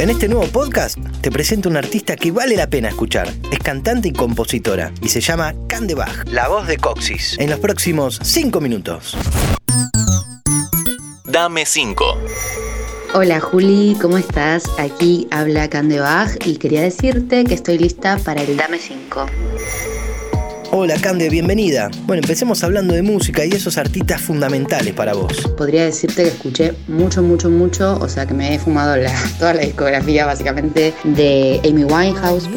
En este nuevo podcast te presento un artista que vale la pena escuchar. Es cantante y compositora y se llama Candebach, la voz de Coxis. En los próximos 5 minutos. Dame 5. Hola Juli, ¿cómo estás? Aquí habla Candebach y quería decirte que estoy lista para el Dame 5. Hola Cande, bienvenida. Bueno, empecemos hablando de música y esos artistas fundamentales para vos. Podría decirte que escuché mucho, mucho, mucho, o sea que me he fumado la, toda la discografía básicamente de Amy Winehouse,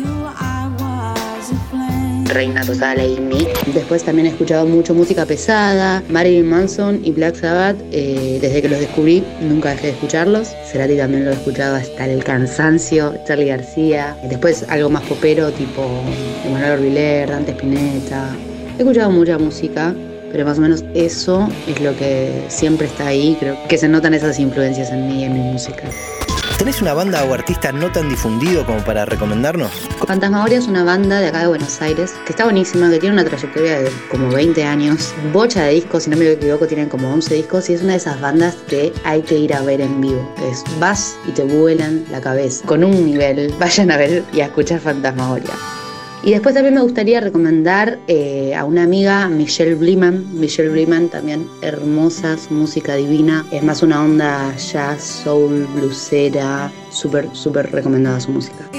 reina total Amy. Después también he escuchado mucho música pesada, Marilyn Manson y Black Sabbath. eh, desde que los descubrí nunca dejé de escucharlos. Cerati también lo he escuchado hasta el cansancio, Charlie García. Después algo más popero tipo Emanuel Orbiler, Dante Spinetta. He escuchado mucha música. Pero más o menos eso es lo que siempre está ahí, creo que se notan esas influencias en mí y en mi música. ¿Tenés una banda o artista no tan difundido como para recomendarnos? Fantasmagoria es una banda de acá de Buenos Aires que está buenísima, que tiene una trayectoria de como 20 años, bocha de discos, si no me equivoco, tienen como 11 discos y es una de esas bandas que hay que ir a ver en vivo. Es vas y te vuelan la cabeza. Con un nivel, vayan a ver y a escuchar Fantasmagoria. Y después también me gustaría recomendar eh, a una amiga, Michelle Bliman. Michelle Bliman también hermosa, su música divina. Es más una onda jazz, soul, blusera. Súper, súper recomendada su música.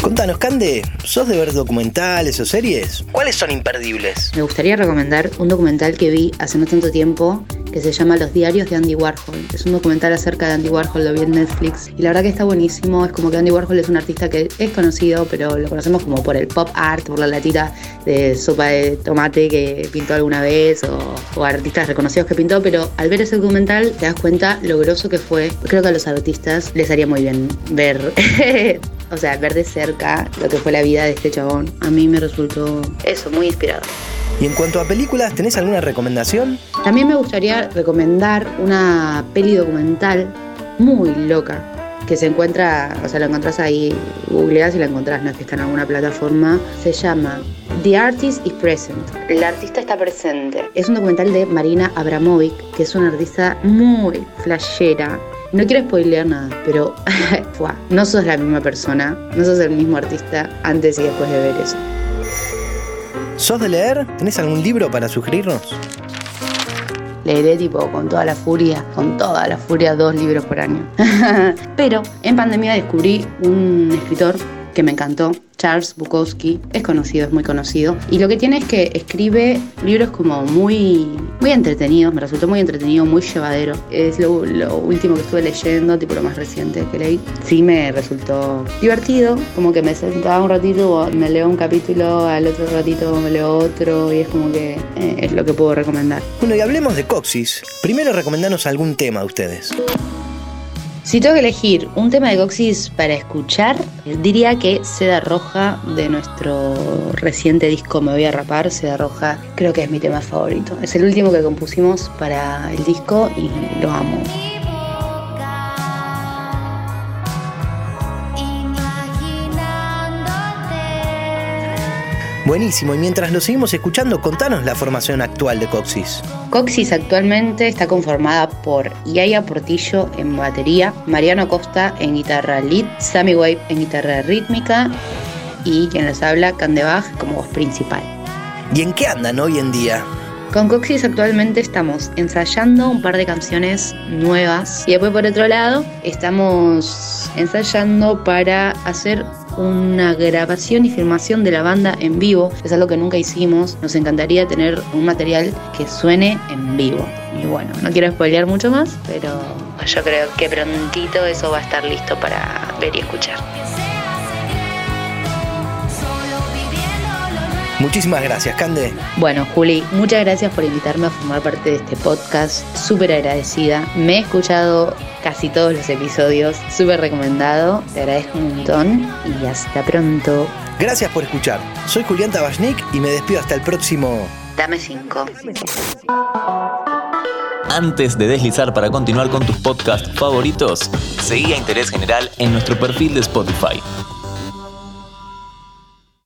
Contanos, Cande, ¿sos de ver documentales o series? ¿Cuáles son imperdibles? Me gustaría recomendar un documental que vi hace no tanto tiempo que se llama Los diarios de Andy Warhol. Es un documental acerca de Andy Warhol, lo vi en Netflix y la verdad que está buenísimo. Es como que Andy Warhol es un artista que es conocido, pero lo conocemos como por el pop art, por la latita de sopa de tomate que pintó alguna vez o, o artistas reconocidos que pintó. Pero al ver ese documental te das cuenta lo groso que fue. Creo que a los artistas les haría muy bien ver O sea, ver de cerca lo que fue la vida de este chabón, a mí me resultó eso, muy inspirador. Y en cuanto a películas, ¿tenés alguna recomendación? También me gustaría recomendar una peli documental muy loca que se encuentra, o sea, la encontrás ahí, googleás y la encontrás, no es que está en alguna plataforma. Se llama The Artist is Present. El artista está presente. Es un documental de Marina Abramovic, que es una artista muy flashera. No quiero spoilear nada, pero no sos la misma persona, no sos el mismo artista antes y después de ver eso. ¿Sos de leer? ¿Tenés algún libro para sugerirnos? leeré tipo con toda la furia, con toda la furia dos libros por año. Pero en pandemia descubrí un escritor que me encantó, Charles Bukowski, es conocido, es muy conocido, y lo que tiene es que escribe libros como muy, muy entretenidos, me resultó muy entretenido, muy llevadero. Es lo, último que estuve leyendo, tipo lo más reciente que leí. Sí me resultó divertido, como que me sentaba un ratito, me leo un capítulo, al otro ratito me leo otro, y es como que eh, es lo que puedo recomendar. Bueno, y hablemos de Coxis. Primero recomendanos algún tema de ustedes. Si tengo que elegir un tema de Coxis para escuchar, diría que Seda Roja de nuestro reciente disco Me Voy a Rapar, Seda Roja, creo que es mi tema favorito. Es el último que compusimos para el disco y lo amo. Buenísimo, y mientras lo seguimos escuchando, contanos la formación actual de Coxis. Coxis actualmente está conformada por Yaya Portillo en batería, Mariano Costa en guitarra lead, Sammy Wave en guitarra rítmica y quien les habla, Candebach como voz principal. ¿Y en qué andan hoy en día? Con Coxis actualmente estamos ensayando un par de canciones nuevas y después por otro lado estamos ensayando para hacer una grabación y filmación de la banda en vivo. Es algo que nunca hicimos. Nos encantaría tener un material que suene en vivo. Y bueno, no quiero spoilear mucho más, pero yo creo que prontito eso va a estar listo para ver y escuchar. Muchísimas gracias, Cande. Bueno, Juli, muchas gracias por invitarme a formar parte de este podcast. Súper agradecida. Me he escuchado casi todos los episodios. Súper recomendado. Te agradezco un montón y hasta pronto. Gracias por escuchar. Soy Julián Tabachnik y me despido hasta el próximo. Dame cinco. Antes de deslizar para continuar con tus podcasts favoritos, seguí a Interés General en nuestro perfil de Spotify.